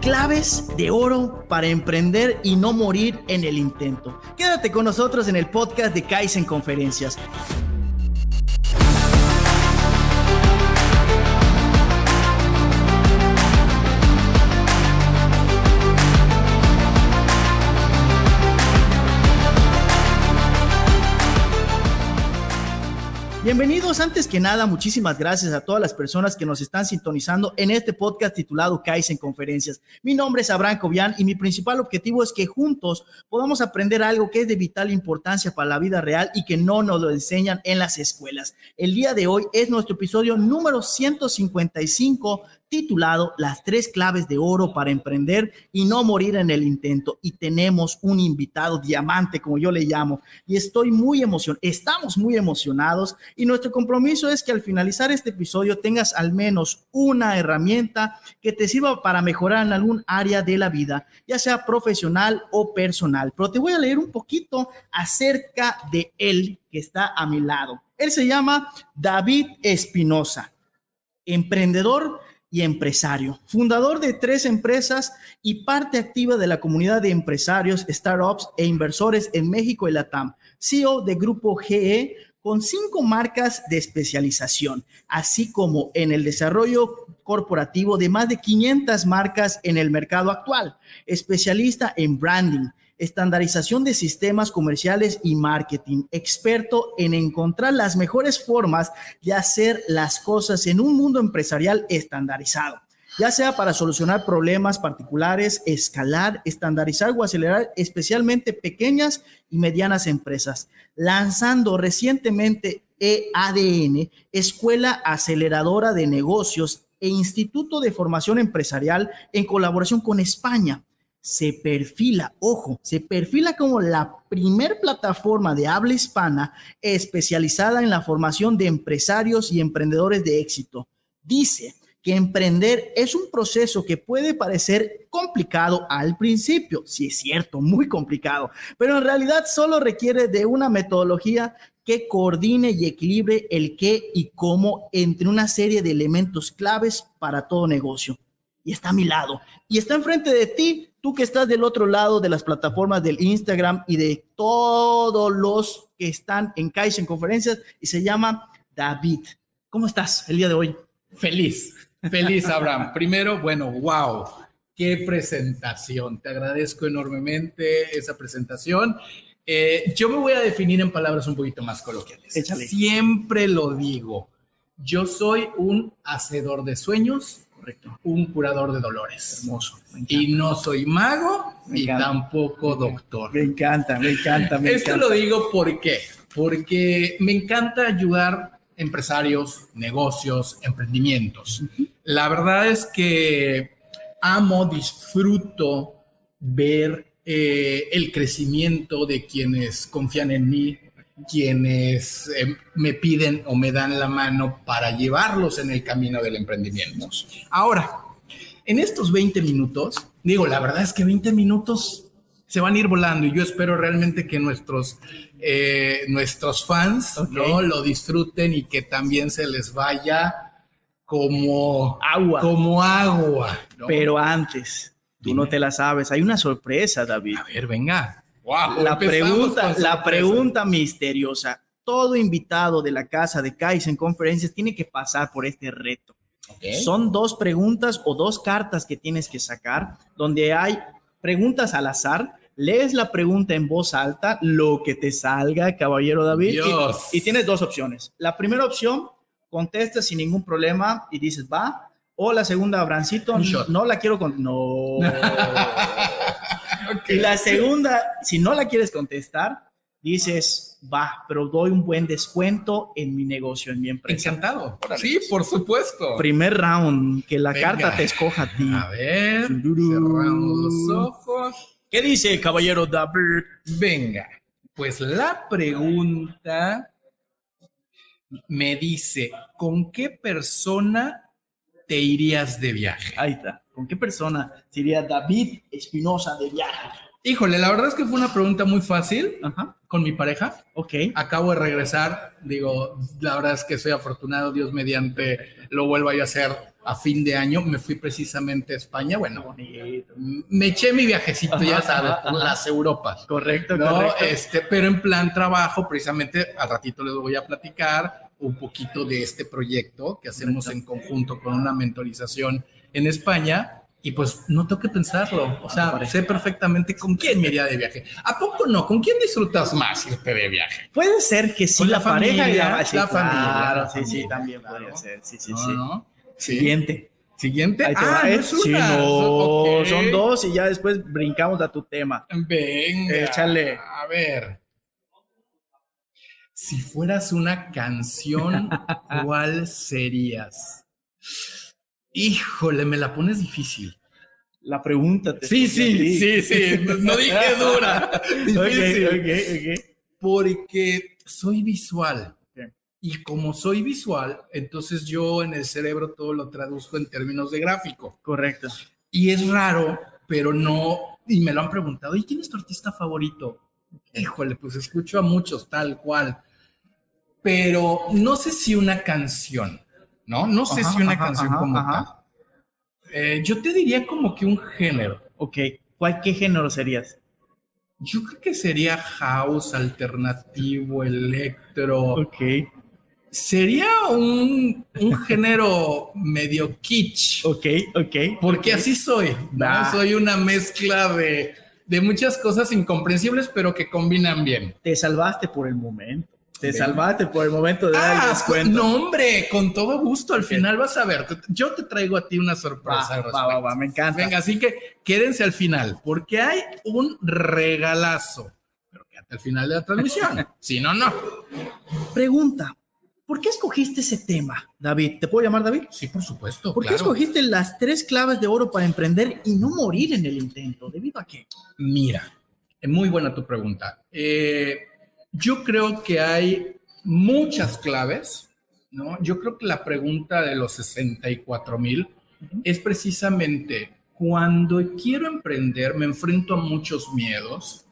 Claves de oro para emprender y no morir en el intento. Quédate con nosotros en el podcast de Kaizen Conferencias. Bienvenidos, antes que nada, muchísimas gracias a todas las personas que nos están sintonizando en este podcast titulado Kaizen Conferencias. Mi nombre es Abraham Cobian y mi principal objetivo es que juntos podamos aprender algo que es de vital importancia para la vida real y que no nos lo enseñan en las escuelas. El día de hoy es nuestro episodio número 155 titulado Las tres claves de oro para emprender y no morir en el intento. Y tenemos un invitado diamante, como yo le llamo, y estoy muy emocionado, estamos muy emocionados y nuestro compromiso es que al finalizar este episodio tengas al menos una herramienta que te sirva para mejorar en algún área de la vida, ya sea profesional o personal. Pero te voy a leer un poquito acerca de él que está a mi lado. Él se llama David Espinosa, emprendedor y empresario, fundador de tres empresas y parte activa de la comunidad de empresarios, startups e inversores en México y Latam, CEO de Grupo GE con cinco marcas de especialización, así como en el desarrollo corporativo de más de 500 marcas en el mercado actual, especialista en branding, estandarización de sistemas comerciales y marketing, experto en encontrar las mejores formas de hacer las cosas en un mundo empresarial estandarizado, ya sea para solucionar problemas particulares, escalar, estandarizar o acelerar especialmente pequeñas y medianas empresas, lanzando recientemente EADN, Escuela Aceleradora de Negocios e Instituto de Formación Empresarial en colaboración con España se perfila, ojo, se perfila como la primer plataforma de habla hispana especializada en la formación de empresarios y emprendedores de éxito. Dice que emprender es un proceso que puede parecer complicado al principio, si es cierto, muy complicado, pero en realidad solo requiere de una metodología que coordine y equilibre el qué y cómo entre una serie de elementos claves para todo negocio. Y está a mi lado, y está enfrente de ti tú que estás del otro lado de las plataformas del Instagram y de todos los que están en Kaizen Conferencias y se llama David. ¿Cómo estás el día de hoy? Feliz, feliz, Abraham. Primero, bueno, wow, qué presentación. Te agradezco enormemente esa presentación. Eh, yo me voy a definir en palabras un poquito más coloquiales. Siempre lo digo. Yo soy un hacedor de sueños un curador de dolores. Hermoso. Y no soy mago y tampoco doctor. Me encanta, me encanta. Me Esto lo digo porque, porque me encanta ayudar empresarios, negocios, emprendimientos. La verdad es que amo, disfruto ver eh, el crecimiento de quienes confían en mí, quienes eh, me piden o me dan la mano para llevarlos en el camino del emprendimiento. Ahora, en estos 20 minutos, digo, la verdad es que 20 minutos se van a ir volando y yo espero realmente que nuestros, eh, nuestros fans ¿no? lo disfruten y que también se les vaya como agua. Como agua. Pero antes, tú no te la sabes, hay una sorpresa, David. A ver, venga la pregunta, la pregunta misteriosa. Todo invitado de la casa de Kaizen Conferencias tiene que pasar por este reto. Son dos preguntas o dos cartas que tienes que sacar, donde hay preguntas al azar. Lees la pregunta en voz alta, lo que te salga, caballero David. Y, y, tienes dos opciones. La primera opción, contestas sin ningún problema y dices, va. O la segunda, Abrancito, no, la quiero con... No. Y la segunda, si no la quieres contestar, dices, va, pero doy un buen descuento en mi negocio, en mi empresa. Encantado. Sí, por supuesto. Primer round, que la carta te escoja a ti. A ver, cerramos los ojos. ¿Qué dice, caballero David? Venga, pues la pregunta me dice, ¿con qué persona te irías de viaje? Ahí está. ¿Con qué persona sería David Espinosa de viaje? Híjole, la verdad es que fue una pregunta muy fácil Ajá. con mi pareja. Ok. Acabo de regresar, digo, la verdad es que soy afortunado, Dios mediante lo vuelva yo a hacer a fin de año. Me fui precisamente a España, bueno, Bonito. me eché mi viajecito, ya sabes, por las Europas. Correcto, No, correcto. este, pero en plan trabajo, precisamente al ratito les voy a platicar un poquito de este proyecto que hacemos en conjunto con una mentorización en España. Y pues no tengo que pensarlo. O sea, sé perfectamente con quién me iría de viaje. ¿A poco no? ¿Con quién disfrutas más irte de viaje? Puede ser que sí, Con la, la pareja y familia, la, sí, la claro, familia, la sí, sí, también claro. podría ser. Sí, sí, sí. no. Sí. Siguiente. Siguiente. Ahí te ah, va. no Eh, es sí, una. no, Ok. son dos y ya después brincamos a tu tema. Venga. Échale. A ver. Si fueras una canción, ¿cuál serías? Híjole, me la pones difícil. La pregunta te Sí, sí, sí, sí. No dije dura. Difícil. Ok, ok, ok. Porque soy visual. Y como soy visual, entonces yo en el cerebro todo lo traduzco en términos de gráfico. Correcto. Y es raro, pero no, y me lo han preguntado, ¿y quién es tu artista favorito? Híjole, pues escucho a muchos, tal cual. Pero no sé si una canción, ¿no? No sé Ajá, si una ajá, canción ajá, como tal. Eh, yo te diría como que un género. Ok. ¿Cuál, ¿Qué género serías? Yo creo que sería house, alternativo, electro. Ok. Sería un, un género medio kitsch. Ok, ok. Porque así soy. Soy una mezcla de, de muchas cosas incomprensibles, pero que combinan bien. Te salvaste por el momento. Te Ven. salvaste por el momento de dar Ah, descuento. no, hombre, con todo gusto. Al final vas a ver. Yo te traigo a ti una sorpresa. Va, va, va, me encanta. Venga, así que quédense al final, porque hay un regalazo. Pero quédate al final de la transmisión. si no, no. Pregunta. ¿Por qué escogiste ese tema, David? ¿Te puedo llamar David? Sí, por supuesto. ¿Por qué claro. escogiste las tres claves de oro para emprender y no morir en el intento? ¿Debido a qué? Mira, es muy buena tu pregunta. Eh, yo creo que hay muchas claves, ¿no? Yo creo que la pregunta de los 64 mil es precisamente cuando quiero emprender, me enfrento a muchos miedos.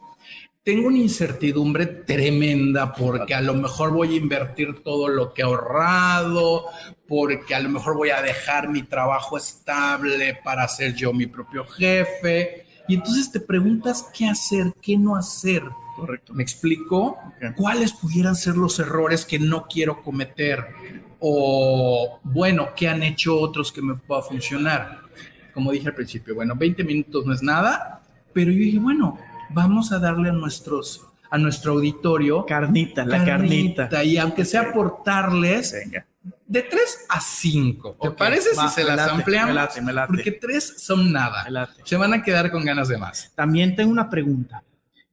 Tengo una incertidumbre tremenda porque a lo mejor voy a invertir todo lo que he ahorrado, porque a lo mejor voy a dejar mi trabajo estable para ser yo mi propio jefe. Y entonces te preguntas qué hacer, qué no hacer. Correcto. ¿Me explico? ¿Cuáles pudieran ser los errores que no quiero cometer? O, bueno, ¿qué han hecho otros que me pueda funcionar? Como dije al principio, bueno, 20 minutos no es nada, pero yo dije, bueno, vamos a darle a nuestros a nuestro auditorio Carnita, la carnita. y aunque sea aportarles Venga. de 3 a 5. ¿Te parece va, si se las late, ampliamos? me late, me late. Porque 3 son nada. Se van a quedar con ganas de más. También tengo una pregunta.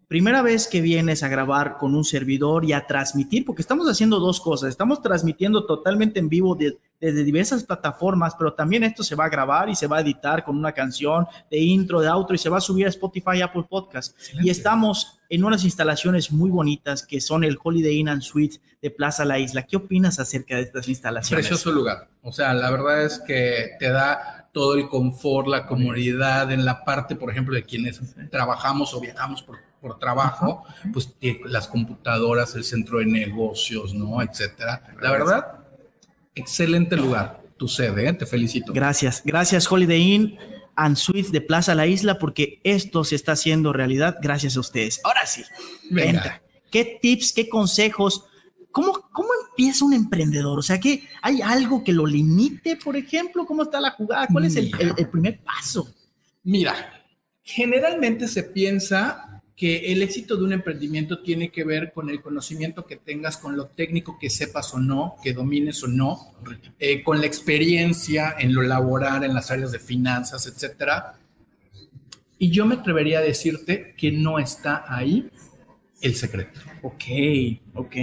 Primera vez que vienes a grabar con un servidor y a transmitir, porque estamos haciendo dos cosas. Estamos transmitiendo totalmente en vivo de- desde diversas plataformas, pero también esto se va a grabar y se va a editar con una canción de intro, de outro y se va a subir a Spotify, Apple Podcast. Y estamos en unas instalaciones muy bonitas que son el Holiday Inn and Suites de Plaza La Isla. ¿Qué opinas acerca de estas instalaciones? Precioso lugar. O sea, la verdad es que te da todo el confort, la comodidad en la parte, por ejemplo, de quienes trabajamos o viajamos por, por trabajo, pues las computadoras, el centro de negocios, ¿no? Etcétera. La verdad, excelente lugar. Tu sede, ¿eh? te felicito. Gracias, gracias Holiday Inn and Suites de Plaza La Isla, porque esto se está haciendo realidad gracias a ustedes. Ahora sí, Venga. venta. ¿Qué tips, qué consejos? ¿Cómo, ¿Cómo empieza un emprendedor? O sea, que hay algo que lo limite, por ejemplo, ¿cómo está la jugada? ¿Cuál es el, el- el primer paso? Mira, generalmente se piensa que el éxito de un emprendimiento tiene que ver con el conocimiento que tengas, con lo técnico que sepas o no, que domines o no, eh, con la experiencia en lo laboral, en las áreas de finanzas, etcétera. Y yo me atrevería a decirte que no está ahí el secreto. Ok, ok.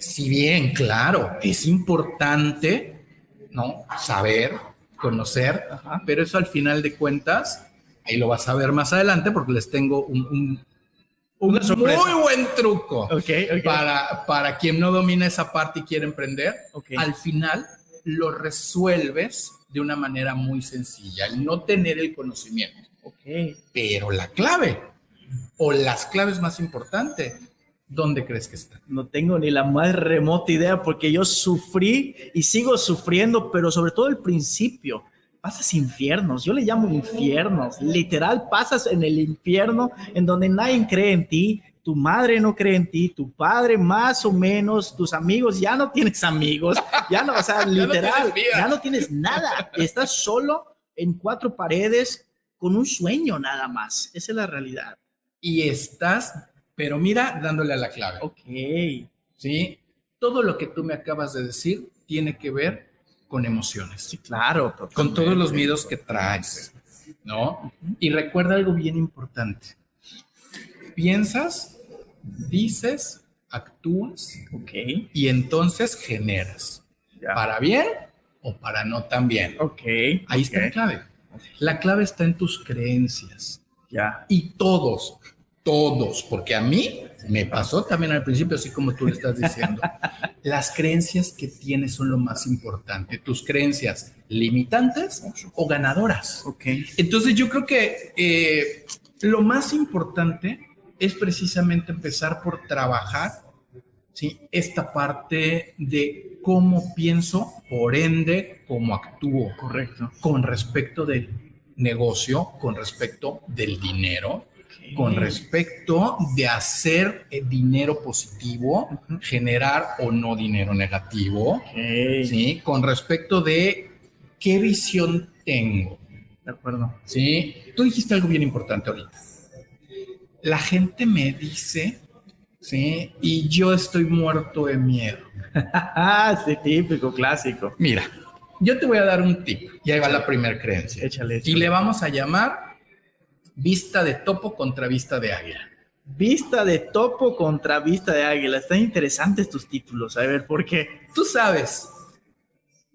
Si bien, claro, es importante, ¿no? Saber, conocer, Ajá. pero eso al final de cuentas, ahí lo vas a ver más adelante porque les tengo un, un- un Una muy buen truco para, para quien no domina esa parte y quiere emprender. Al final lo resuelves de una manera muy sencilla, el no tener el conocimiento. Pero la clave o las claves más importantes, ¿dónde crees que están? No tengo ni la más remota idea porque yo sufrí y sigo sufriendo, pero sobre todo el principio. Pasas infiernos, yo le llamo infiernos, literal pasas en el infierno en donde nadie cree en ti, tu madre no cree en ti, tu padre más o menos, tus amigos, ya no tienes amigos, ya no, o sea, literal, ya no tienes nada, estás solo en cuatro paredes con un sueño nada más, esa es la realidad. Y estás, pero mira, dándole a la clave. Ok. ¿Sí? Todo lo que tú me acabas de decir tiene que ver con emociones. Sí, claro. Con todos los miedos que traes, ¿no? Y recuerda algo bien importante piensas, dices, actúas okay. y entonces generas. Para bien o para no tan bien. Ok. Ahí está la clave. La clave está en tus creencias. Ya. Y todos, todos, porque a mí me pasó también al principio, así como tú le estás diciendo. Las creencias que tienes son lo más importante. Tus creencias limitantes o ganadoras. Ok. Entonces yo creo que eh, lo más importante es precisamente empezar por trabajar ¿sí? esta parte de cómo pienso, por ende, cómo actúo. Correcto. Con respecto del negocio, con respecto del dinero, con respecto de hacer eh, dinero positivo, generar o no dinero negativo, ¿sí? Con respecto de qué visión tengo. De acuerdo. Sí. Tú dijiste algo bien importante ahorita la gente me dice, ¿sí? Y yo estoy muerto de miedo. sí, típico, clásico. Mira, yo te voy a dar un tip y ahí va la primera creencia. Échale, Y le vamos a llamar vista de topo contra vista de águila. Vista de topo contra vista de águila. Están interesantes tus títulos. A ver, ¿por qué? ¿Tú sabes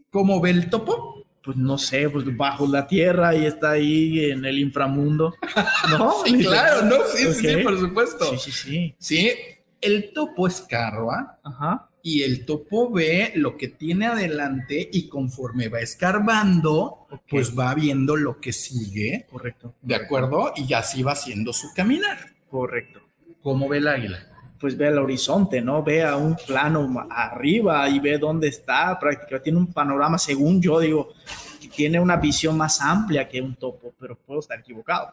cómo ve el topo? pues no sé, pues bajo la tierra y está ahí en el inframundo. ¿No? sí, claro, no, sí, sí, por supuesto. Sí, sí, sí. Sí, el topo es carva. Ajá. Y el topo ve lo que tiene adelante y conforme va escarbando, pues va viendo lo que sigue. Correcto. ¿De acuerdo? Y así va haciendo su caminar. Correcto. ¿Cómo ve el águila? pues ve al horizonte, ¿no? Ve a un plano arriba y ve dónde está, prácticamente tiene un panorama, según yo digo, tiene una visión más amplia que un topo, pero puedo estar equivocado.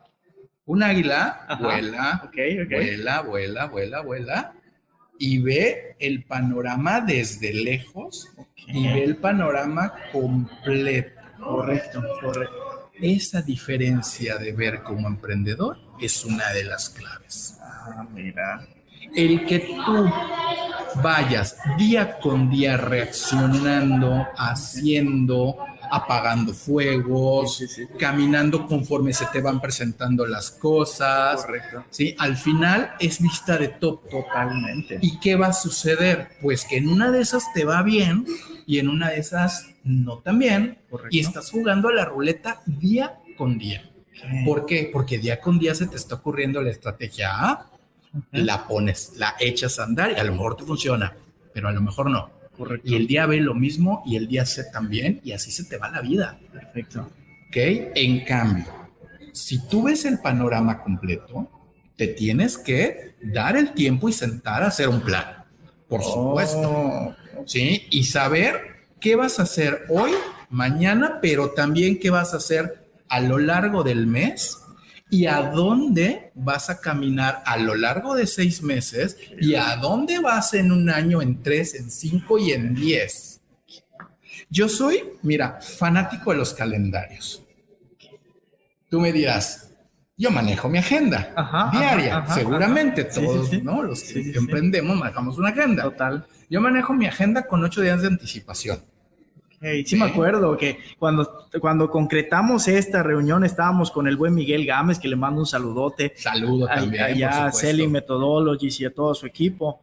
Un águila vuela, vuela, vuela, vuela, vuela y ve el panorama desde lejos y ve el panorama completo. Correcto, correcto. Esa diferencia de ver como emprendedor es una de las claves. Ah, mira el que tú vayas día con día reaccionando, haciendo, apagando fuegos, caminando conforme se te van presentando las cosas. Correcto. ¿sí? Al final es vista de top. Totalmente. ¿Y qué va a suceder? Pues que en una de esas te va bien y en una de esas no tan bien. Y estás jugando a la ruleta día con día. ¿Por qué? Porque día con día se te está ocurriendo la estrategia A la pones, la echas a andar y a lo mejor te funciona, pero a lo mejor no. Correcto. Y el día B lo mismo y el día C también y así se te va la vida. Perfecto. ¿Ok? En cambio, si tú ves el panorama completo, te tienes que dar el tiempo y sentar a hacer un plan, por supuesto. Oh. ¿Sí? Y saber qué vas a hacer hoy, mañana, pero también qué vas a hacer a lo largo del mes y a dónde vas a caminar a lo largo de seis meses y a dónde vas en un año, en tres, en cinco y en diez. Yo soy, mira, fanático de los calendarios. Tú me dirás, yo manejo mi agenda diaria, seguramente todos, ¿no? Los que emprendemos manejamos una agenda. Total. Yo manejo mi agenda con ocho días de anticipación sí, me acuerdo que cuando, cuando concretamos esta reunión estábamos con el buen Miguel Gámez, que le mando un saludote. Saludo también. Allá a Selling Methodologies y a todo su equipo.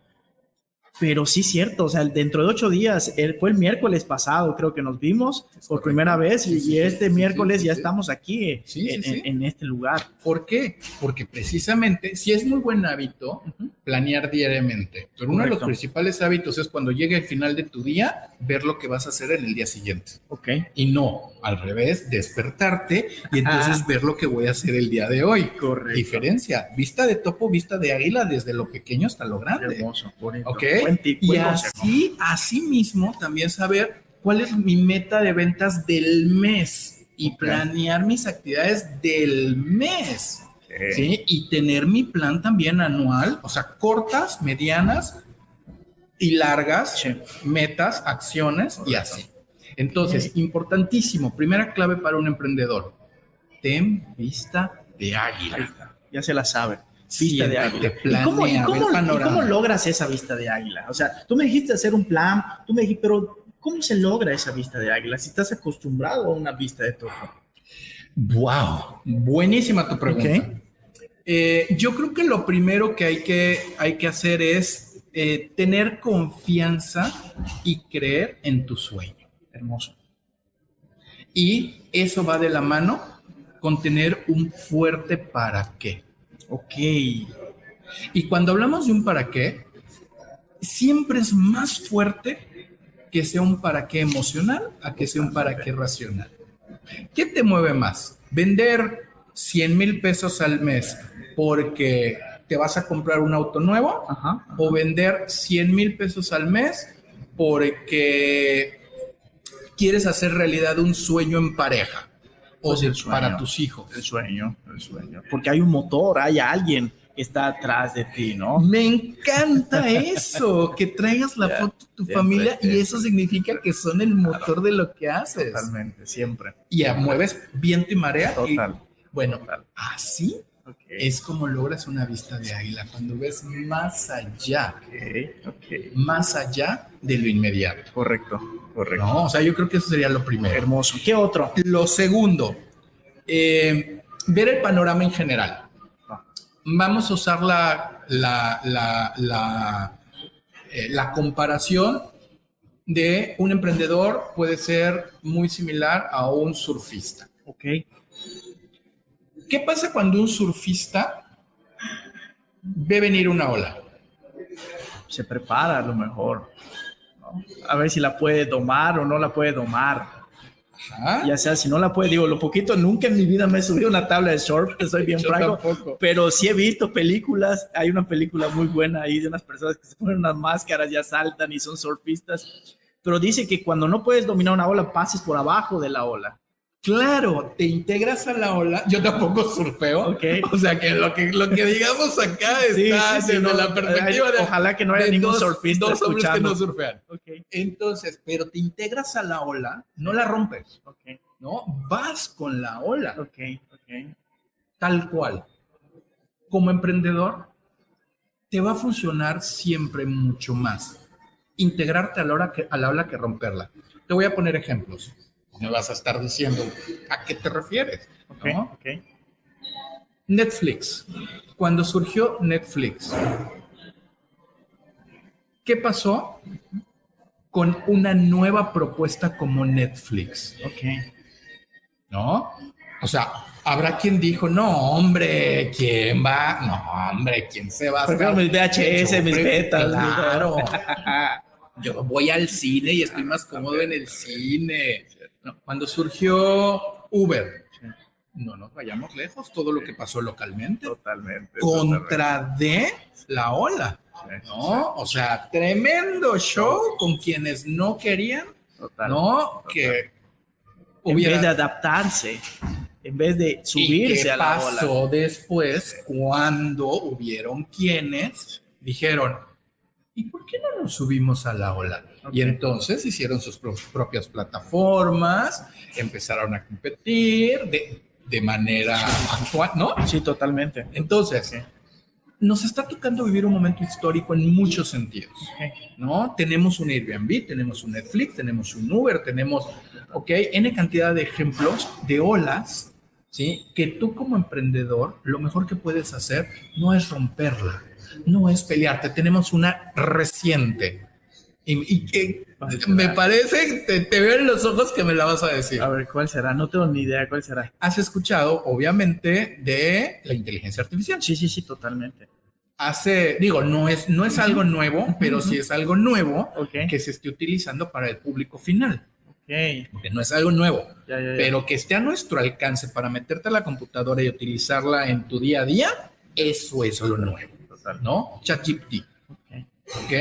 Pero sí, cierto, o sea, dentro de ocho días, fue el miércoles pasado, creo que nos vimos por primera vez y este miércoles ya estamos aquí en, este lugar. ¿Por qué? Porque precisamente, si es muy buen hábito planear diariamente, pero uno de los principales hábitos es cuando llegue el final de tu día, ver lo que vas a hacer en el día siguiente. Ok. Y no, al revés, despertarte y entonces ver lo que voy a hacer el día de hoy. Correcto. Diferencia, vista de topo, vista de águila, desde lo pequeño hasta lo grande. Hermoso, bonito. ¿Ok? Buen tip, y consejo. así, así mismo, también saber cuál es mi meta de ventas del mes y planear mis actividades del mes. ¿sí? Y tener mi plan también anual, o sea, cortas, medianas y largas, Sí. metas, acciones y así. Entonces, importantísimo, primera clave para un emprendedor, ten vista de águila. Ya se la sabe. Vista de águila. te ¿Y cómo, y y logras esa vista de águila? O sea, tú me dijiste hacer un plan, tú me dijiste, pero ¿cómo se logra esa vista de águila si estás acostumbrado a una vista de topo? Wow, buenísima tu pregunta. Eh, yo creo que lo primero que hay que, hay que hacer es eh, tener confianza y creer en tu sueño. Hermoso. Y eso va de la mano con tener un fuerte para qué. Ok. Y cuando hablamos de un para qué, siempre es más fuerte que sea un para qué emocional a que sea un para qué racional. ¿Qué te mueve más? ¿Vender 100 mil pesos al mes porque te vas a comprar un auto nuevo? Ajá. ¿O vender 100 mil pesos al mes porque quieres hacer realidad un sueño en pareja? O Pues de- el sueño. para tus hijos. El sueño, el sueño. Porque hay un motor, hay alguien que está atrás de ti, ¿no? Me encanta eso, que traigas la foto de tu siempre, familia y eso significa que son el motor de lo que haces. Totalmente, siempre. Y mueves viento y marea. y- Total. bueno, Total. así Es como logras una vista de águila, cuando ves más allá, más allá de lo inmediato. Correcto, correcto. ¿no? O sea, yo creo que eso sería lo primero. Hermoso. ¿Qué otro? Lo segundo, eh, ver el panorama en general. Vamos a usar la, la, la, la, eh, la comparación de un emprendedor puede ser muy similar a un surfista. Ok. ¿Qué pasa cuando un surfista ve venir una ola? Se prepara a lo mejor. ¿no? A ver si la puede domar o no la puede domar. Ajá. Ya sea, si no la puede, digo, lo poquito, nunca en mi vida me he subido a una tabla de surf, que soy bien Yo franco. tampoco. Pero sí he visto películas, hay una película muy buena ahí de unas personas que se ponen unas máscaras, ya saltan y son surfistas, pero dice que cuando no puedes dominar una ola, pases por abajo de la ola. Claro, te integras a la ola. Yo tampoco surfeo. O sea que lo que, lo que digamos acá está sí, sí, desde no, la perspectiva de, ojalá que no haya ningún dos, surfista dos hombres que no surfean. Entonces, pero te integras a la ola, no la rompes, ¿no? Vas con la ola, tal cual. Como emprendedor, te va a funcionar siempre mucho más integrarte a la, hora que, a la ola que romperla. Te voy a poner ejemplos. Me vas a estar diciendo a qué te refieres. Ok, ¿no? ok. Netflix. Cuando surgió Netflix, ¿qué pasó con una nueva propuesta como Netflix? ok. ¿No? O sea, habrá quien dijo, no, hombre, ¿quién va? No, hombre, ¿quién se va a Prefiero mis VHS, Yo mis betas. Claro. Yo voy al cine y estoy más cómodo en el cine. No, Cuando surgió Uber, no nos vayamos lejos, todo lo que pasó localmente Totalmente. contra de la ola, ¿no? O sea, tremendo show con quienes no querían, Total. ¿no? Que En vez de hubiera... adaptarse, en vez de ¿Y qué subirse a la ola. pasó después cuando hubieron quienes dijeron, ¿y por qué no nos subimos a la ola? Y Ok. entonces hicieron sus pro- propias plataformas, empezaron a competir de, de manera actual, ¿no? Sí, totalmente. Entonces, nos está tocando vivir un momento histórico en muchos sentidos, ¿no? Tenemos un Airbnb, tenemos un Netflix, tenemos un Uber, tenemos, ok, N cantidad de ejemplos de olas, ¿sí? Que tú como emprendedor, lo mejor que puedes hacer no es romperla, no es pelearte. Tenemos una reciente. Y, y que me parece, te, te veo en los ojos que me la vas a decir. A ver, ¿cuál será? No tengo ni idea cuál será. Has escuchado, obviamente, de la inteligencia artificial. Sí, sí, sí, totalmente. hace, digo, no es, no es algo nuevo, pero sí es algo nuevo Ok. que se esté utilizando para el público final. Ok. porque no es algo nuevo, pero que esté a nuestro alcance para meterte a la computadora y utilizarla en tu día a día, eso es lo nuevo, ¿no? ChatGPT. ¿Ok?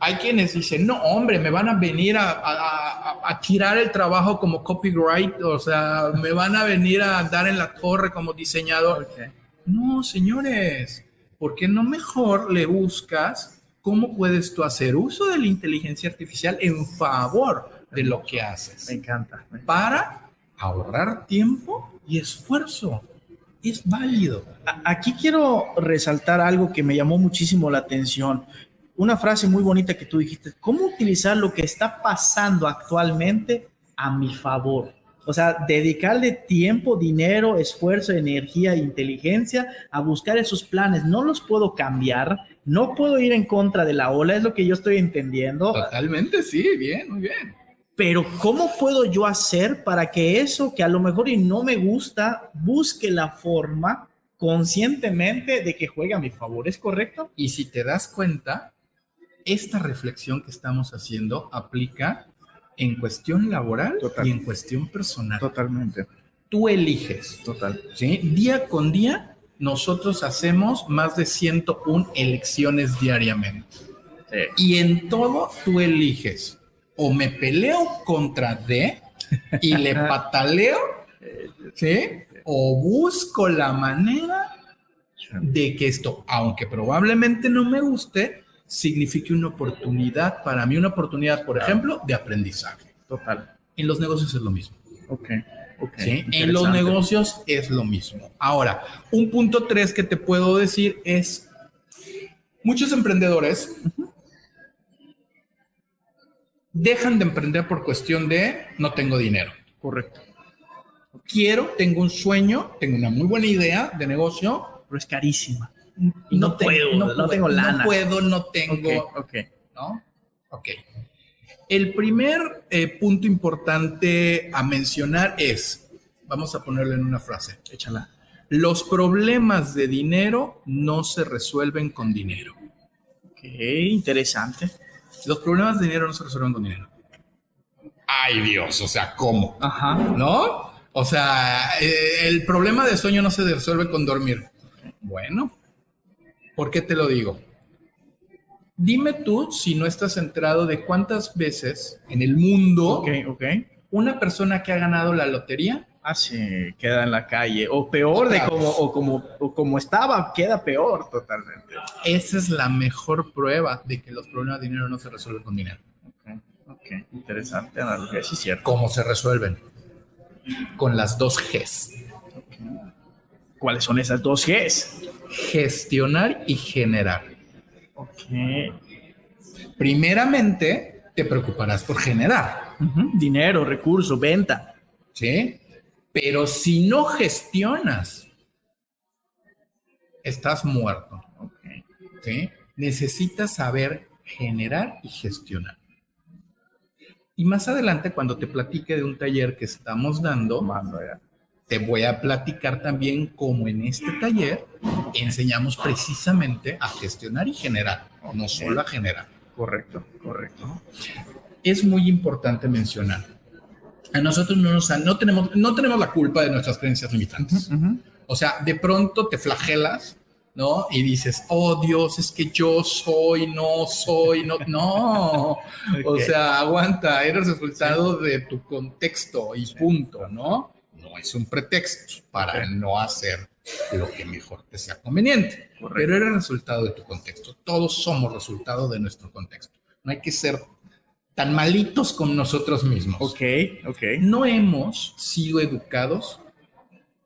Hay quienes dicen, no, hombre, me van a venir a, tirar el trabajo como copyright, o sea, me van a venir a dar en la torre como diseñador. No, señores, ¿por qué no mejor le buscas cómo puedes tú hacer uso de la inteligencia artificial en favor de lo que haces? Me encanta. Para ahorrar tiempo y esfuerzo. Es válido. Aquí quiero resaltar algo que me llamó muchísimo la atención una frase muy bonita que tú dijiste, ¿cómo utilizar lo que está pasando actualmente a mi favor? O sea, dedicarle tiempo, dinero, esfuerzo, energía, inteligencia a buscar esos planes. No los puedo cambiar, no puedo ir en contra de la ola, es lo que yo estoy entendiendo. Totalmente, sí, bien, muy bien. Pero ¿cómo puedo yo hacer para que eso que a lo mejor y no me gusta, busque la forma conscientemente de que juegue a mi favor? ¿Es correcto? Y si te das cuenta, esta reflexión que estamos haciendo aplica en cuestión laboral y en cuestión personal. Totalmente. Tú eliges. Total. ¿sí? Día con día, nosotros hacemos más de 101 elecciones diariamente. Y en todo tú eliges. O me peleo contra D y le pataleo, ¿sí? O busco la manera de que esto, aunque probablemente no me guste, signifique una oportunidad, para mí una oportunidad, por ejemplo, de aprendizaje. Total. En los negocios es lo mismo. Ok. Okay, En los negocios es lo mismo. Ahora, un punto tres que te puedo decir es, muchos emprendedores dejan de emprender por cuestión de no tengo dinero. Correcto. Quiero, tengo un sueño, tengo una muy buena idea de negocio, pero es carísima no, puedo, no, tengo lana. No puedo, no tengo. Ok, ¿no? Ok. El primer eh, punto importante a mencionar es, vamos a ponerlo en una frase. Échala. Los problemas de dinero no se resuelven con dinero. Ok, interesante. Los problemas de dinero no se resuelven con dinero. Ay Dios, o sea, ¿cómo? Ajá. ¿No? O sea, eh, el problema de sueño no se resuelve con dormir. Bueno, ¿Por qué te lo digo? Dime tú si no estás centrado de cuántas veces en el mundo una persona que ha ganado la lotería ah, queda en la calle o peor de como o como como estaba queda peor totalmente. Esa es la mejor prueba de que los problemas de dinero no se resuelven con dinero. Ok, interesante analogía, sí cierto. ¿Cómo se resuelven? Con las dos Gs. ¿Cuáles son esas dos Gs? gestionar y generar. Ok. Primeramente, te preocuparás por generar. Dinero, recurso, venta. ¿Sí? Pero si no gestionas, estás muerto. ¿Sí? Necesitas saber generar y gestionar. Y más adelante, cuando te platique de un taller que estamos dando, te voy a platicar también cómo en este taller enseñamos precisamente a gestionar y generar, no solo a generar. Correcto, correcto. Es muy importante mencionar. A nosotros no, nos, no, tenemos, no tenemos la culpa de nuestras creencias limitantes. O sea, de pronto te flagelas, ¿no? Y dices, oh Dios, es que yo soy, no soy, no, no. O sea, aguanta, eres resultado de tu contexto y punto, ¿no? es un pretexto para no hacer lo que mejor te sea conveniente, pero era el resultado de tu contexto. Todos somos resultado de nuestro contexto. No hay que ser tan malitos con nosotros mismos. Ok, ok. No hemos sido educados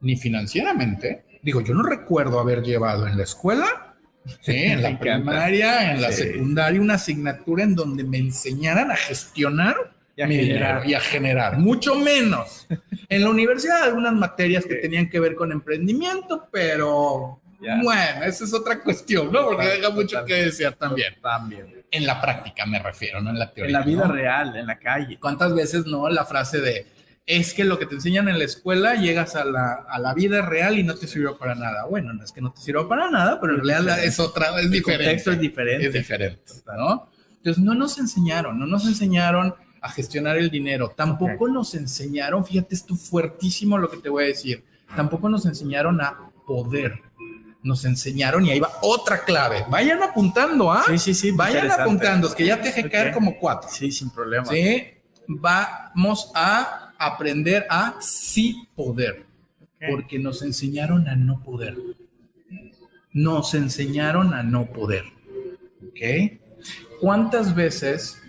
ni financieramente. Digo, yo no recuerdo haber llevado en la escuela, en la primaria, en la secundaria, una asignatura en donde me enseñaran a gestionar y a, generar. y a generar, mucho menos. En la universidad algunas materias que tenían que ver con emprendimiento, pero bueno, esa es otra cuestión, ¿no? Porque deja mucho que desear también. También. En la práctica me refiero, no en la teoría. En la vida real, en la calle. ¿Cuántas veces no la frase de es que lo que te enseñan en la escuela llegas a la, a la vida real y no te sirvió para nada? Bueno, no es que no te sirva para nada, pero en realidad es otra, es diferente. El contexto es diferente. Es diferente, ¿no? Entonces no nos enseñaron, no nos enseñaron a gestionar el dinero. Tampoco nos enseñaron, fíjate, esto fuertísimo lo que te voy a decir, tampoco nos enseñaron a poder. Nos enseñaron y ahí va otra clave. Vayan apuntando, ¿ah? Sí, sí, sí. Vayan apuntando, es que ya te dejé caer como cuatro. Sí, sin problema. Sí, vamos a aprender a sí poder, porque nos enseñaron a no poder. Nos enseñaron a no poder. ¿Ok? ¿Cuántas veces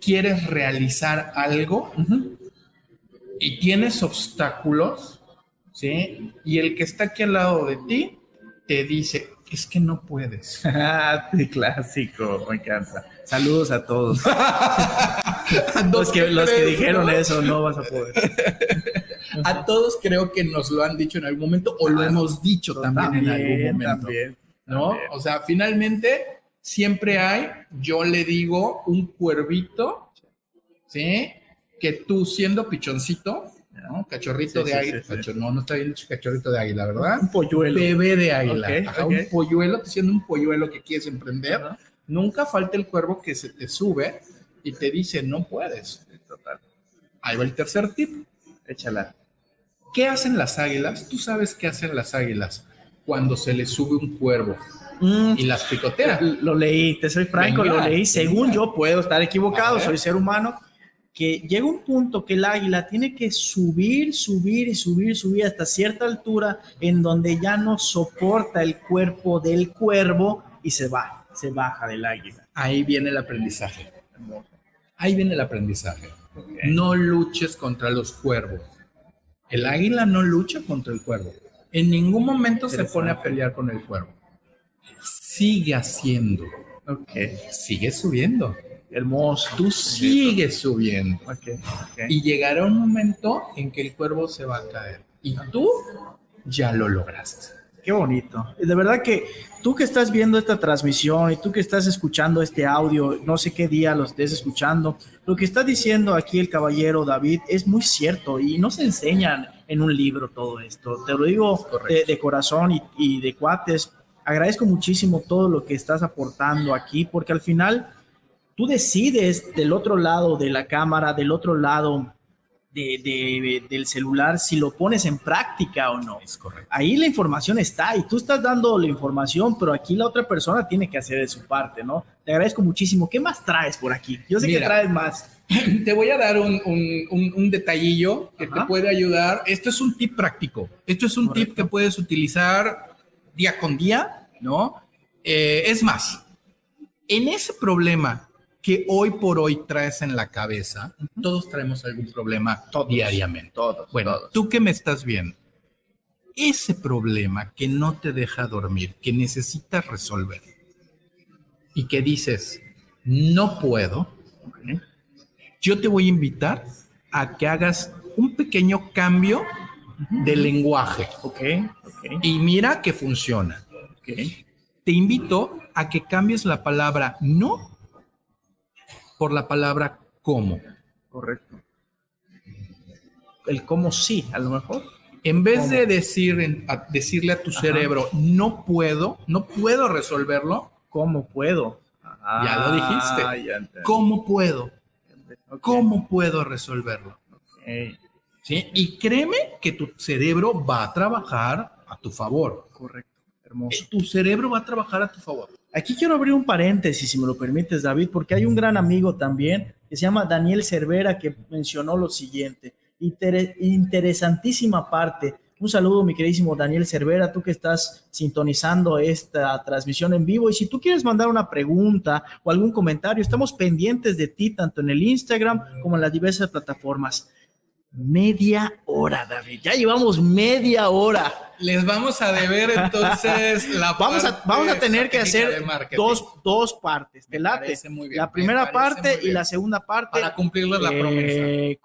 quieres realizar algo y tienes obstáculos? ¿Sí? Y el que está aquí al lado de ti te dice, es que no puedes. clásico, me encanta. Saludos a todos. los que, los que dijeron eso, no vas a poder. a todos creo que nos lo han dicho en algún momento o lo hemos dicho también, en algún momento. ¿No? O sea, finalmente siempre hay, yo le digo, un cuervito, ¿sí? Que tú siendo pichoncito, ¿no? Cachorrito de águila. no, no está bien dicho cachorrito de águila, ¿verdad? Un polluelo. Bebé de águila. Un polluelo, siendo un polluelo que quieres emprender. Nunca falta el cuervo que se te sube y te dice, no puedes. Total. Ahí va el tercer tip. Échala. ¿Qué hacen las águilas? Tú sabes qué hacen las águilas cuando se les sube un cuervo mm. y las picotea. Lo leí, te soy franco, lo leí. Según yo puedo estar equivocado, soy ser humano, que llega un punto que el águila tiene que subir, subir y subir, subir hasta cierta altura en donde ya no soporta el cuerpo del cuervo y se va, se baja del águila. Ahí viene el aprendizaje. Ahí viene el aprendizaje. No luches contra los cuervos. El águila no lucha contra el cuervo. En ningún momento se pone a pelear con el cuervo. Sigue haciendo. Sigue subiendo. Hermoso. Tú sigues subiendo. Y llegará un momento en que el cuervo se va a caer. Y tú ya lo lograste. Qué bonito. De verdad que tú que estás viendo esta transmisión y tú que estás escuchando este audio, no sé qué día lo estés escuchando, lo que está diciendo aquí el caballero David es muy cierto y no se enseñan en un libro todo esto. Te lo digo de, corazón y, y de cuates. Agradezco muchísimo todo lo que estás aportando aquí porque al final tú decides del otro lado de la cámara, del otro lado de, del celular si lo pones en práctica o no. Es correcto. Ahí la información está y tú estás dando la información, pero aquí la otra persona tiene que hacer de su parte, ¿no? Te agradezco muchísimo. ¿Qué más traes por aquí? Yo sé que traes más. Te voy a dar un, un, detallillo que te puede ayudar. Esto es un tip práctico. Esto es un tip que puedes utilizar día con día, ¿no? Eh, es más, en ese problema que hoy por hoy traes en la cabeza, todos traemos algún problema diariamente. Todos. Bueno, tú que me estás viendo, ese problema que no te deja dormir, que necesitas resolver y que dices, no puedo, yo te voy a invitar a que hagas un pequeño cambio de lenguaje. Okay, Y mira que funciona. Te invito a que cambies la palabra no por la palabra cómo. Correcto. El cómo sí, a lo mejor. En vez de decir, decirle a tu cerebro, no puedo, no puedo resolverlo. ¿Cómo puedo? ya lo dijiste. ¿Cómo puedo? ¿Cómo puedo resolverlo? ¿Sí? Y créeme que tu cerebro va a trabajar a tu favor. Correcto. Hermoso. Tu cerebro va a trabajar a tu favor. Aquí quiero abrir un paréntesis, si me lo permites, David, porque hay un gran amigo también que se llama Daniel Cervera que mencionó lo siguiente. interesantísima parte. Un saludo, mi queridísimo Daniel Cervera, tú que estás sintonizando esta transmisión en vivo. Y si tú quieres mandar una pregunta o algún comentario, estamos pendientes de ti, tanto en el Instagram como en las diversas plataformas. Media hora, David. Ya llevamos media hora. Les vamos a deber entonces la vamos a Vamos a tener que hacer dos, dos partes. ¿Te late? la primera parte y la segunda parte. Para cumplirles la promesa.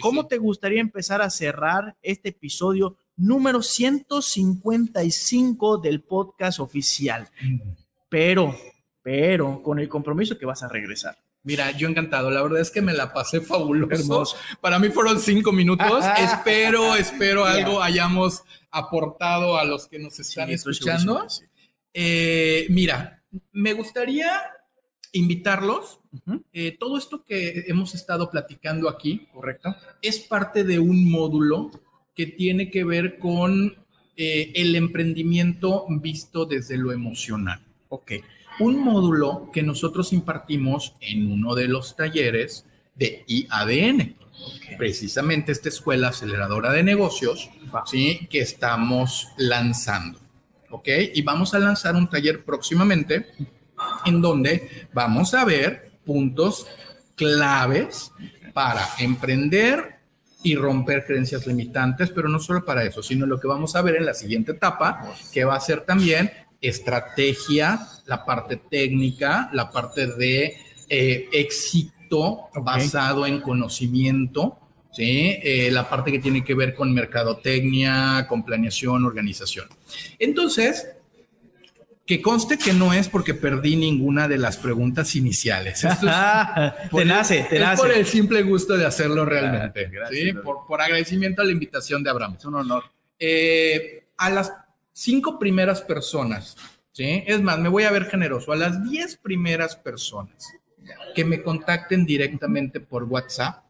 ¿Cómo te gustaría empezar a cerrar este episodio número 155 del podcast oficial? Mm. Pero, pero, con el compromiso que vas a regresar. Mira, yo encantado. La verdad es que me la pasé fabuloso. Para mí fueron cinco minutos. espero, espero algo hayamos aportado a los que nos están escuchando. Eh, mira, me gustaría invitarlos. Eh, todo esto que hemos estado platicando aquí, correcto, es parte de un módulo que tiene que ver con eh, el emprendimiento visto desde lo emocional. Ok. Un módulo que nosotros impartimos en uno de los talleres de IADN. Precisamente esta escuela aceleradora de negocios, ¿sí? Que estamos lanzando. ¿Ok? Y vamos a lanzar un taller próximamente en donde vamos a ver puntos claves para emprender y romper creencias limitantes, pero no solo para eso, sino lo que vamos a ver en la siguiente etapa, que va a ser también estrategia, la parte técnica, la parte de eh, éxito basado en conocimiento, ¿sí? Eh, la parte que tiene que ver con mercadotecnia, con planeación, organización. Entonces, que conste que no es porque perdí ninguna de las preguntas iniciales. Esto te nace, te nace. por el simple gusto de hacerlo realmente. ¿sí? por, agradecimiento a la invitación de Abraham. Es un honor. Eh, a las cinco primeras personas, ¿sí? Es más, me voy a ver generoso. A las diez primeras personas que me contacten directamente por WhatsApp,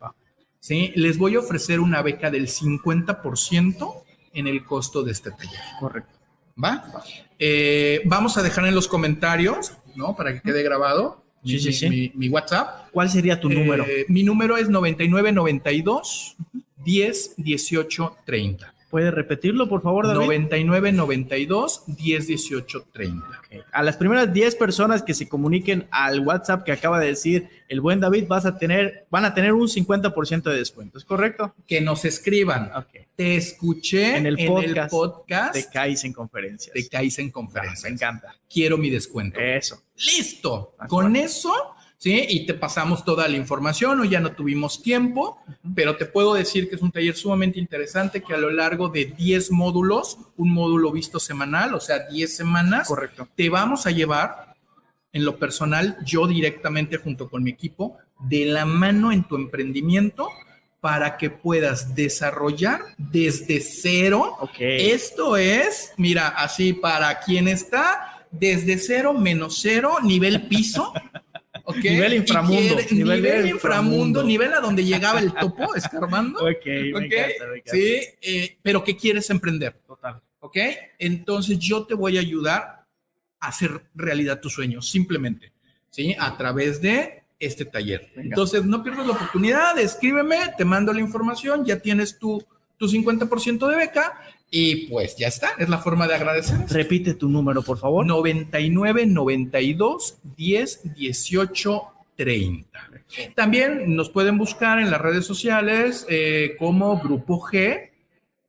¿sí? Les voy a ofrecer una beca del 50% en el costo de este taller. Correcto. ¿Va? Eh, vamos a dejar en los comentarios, ¿no? Para que quede grabado. Sí, mi, sí, sí. Mi, WhatsApp. ¿Cuál sería tu número? Eh, mi número es 9992 10 18 30. ¿Puede repetirlo, por favor, David? 99 92 10 18 30. A las primeras 10 personas que se comuniquen al WhatsApp que acaba de decir el buen David, vas a tener, van a tener un 50% de descuento, ¿es correcto? Que nos escriban. Te escuché en el podcast, de Kaizen Conferencias. De Kaizen Conferencias. me encanta. Quiero mi descuento. Eso. Listo. Con eso ¿sí? Y te pasamos toda la información, o ya no tuvimos tiempo, pero te puedo decir que es un taller sumamente interesante que a lo largo de 10 módulos, un módulo visto semanal, o sea, 10 semanas, Correcto. te vamos a llevar en lo personal, yo directamente junto con mi equipo, de la mano en tu emprendimiento para que puedas desarrollar desde cero. Esto es, mira, así para quien está desde cero menos cero, nivel piso. Nivel inframundo. nivel, inframundo, nivel a donde llegaba el topo escarbando. ok, me encanta, Sí, eh, pero ¿qué quieres emprender? Total. Ok, entonces yo te voy a ayudar a hacer realidad tus sueños, simplemente, ¿sí? A través de este taller. Entonces, no pierdas la oportunidad, escríbeme, te mando la información, ya tienes tu, tu 50% de beca y pues ya está, es la forma de agradecer. Repite tu número, por favor. 99 92 10 18 30. También nos pueden buscar en las redes sociales eh, como Grupo G,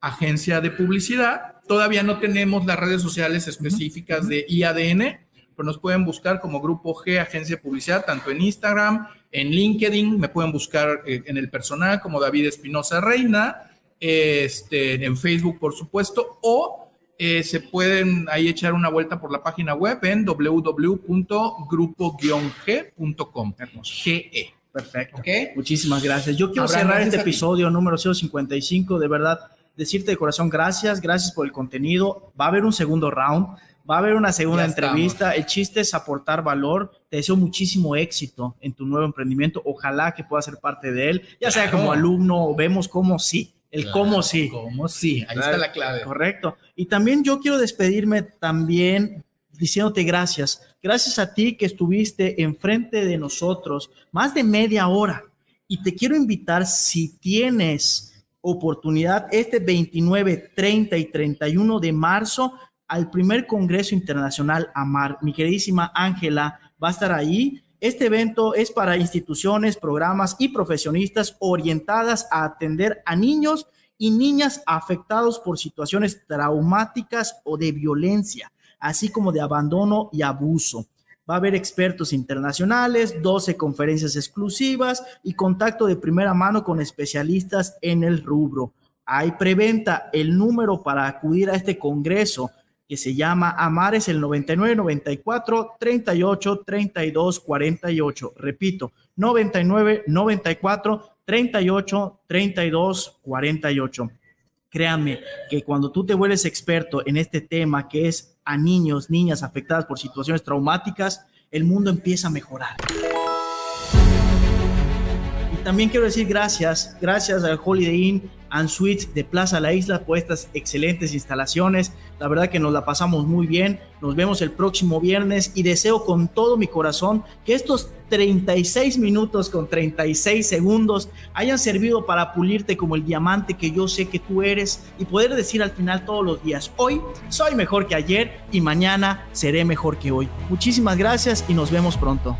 agencia de publicidad. Todavía no tenemos las redes sociales específicas de IADN, pero nos pueden buscar como Grupo G, agencia de publicidad, tanto en Instagram, en LinkedIn, me pueden buscar eh, en el personal como David Espinosa Reina este, en Facebook, por supuesto, o eh, se pueden ahí echar una vuelta por la página web en www.grupo-g.com. GE. Perfecto. Muchísimas gracias. Yo quiero cerrar este episodio número 055. De verdad, decirte de corazón gracias, gracias por el contenido. Va a haber un segundo round, va a haber una segunda entrevista. El chiste es aportar valor. Te deseo muchísimo éxito en tu nuevo emprendimiento. Ojalá que puedas ser parte de él, ya sea como alumno o vemos cómo sí el cómo sí. Cómo sí, ahí está la clave. Correcto. Y también yo quiero despedirme también diciéndote gracias. Gracias a ti que estuviste enfrente de nosotros más de media hora. Y te quiero invitar, si tienes oportunidad, este 29, 30 y 31 de marzo, al primer Congreso Internacional AMAR. Mi queridísima Ángela va a estar ahí este evento es para instituciones, programas y profesionistas orientadas a atender a niños y niñas afectados por situaciones traumáticas o de violencia, así como de abandono y abuso. Va a haber expertos internacionales, 12 conferencias exclusivas y contacto de primera mano con especialistas en el rubro. Hay preventa. El número para acudir a este congreso que se llama Amar es el 99 94 38 32 48. Repito, 99 94 38 32 48. Créanme que cuando tú te vuelves experto en este tema que es a niños, niñas afectadas por situaciones traumáticas, el mundo empieza a mejorar. Y también quiero decir gracias, gracias al Holiday Inn and Suites de Plaza La Isla por estas excelentes instalaciones. La verdad que nos la pasamos muy bien. Nos vemos el próximo viernes y deseo con todo mi corazón que estos 36 minutos con 36 segundos hayan servido para pulirte como el diamante que yo sé que tú eres y poder decir al final todos los días, hoy soy mejor que ayer y mañana seré mejor que hoy. Muchísimas gracias y nos vemos pronto.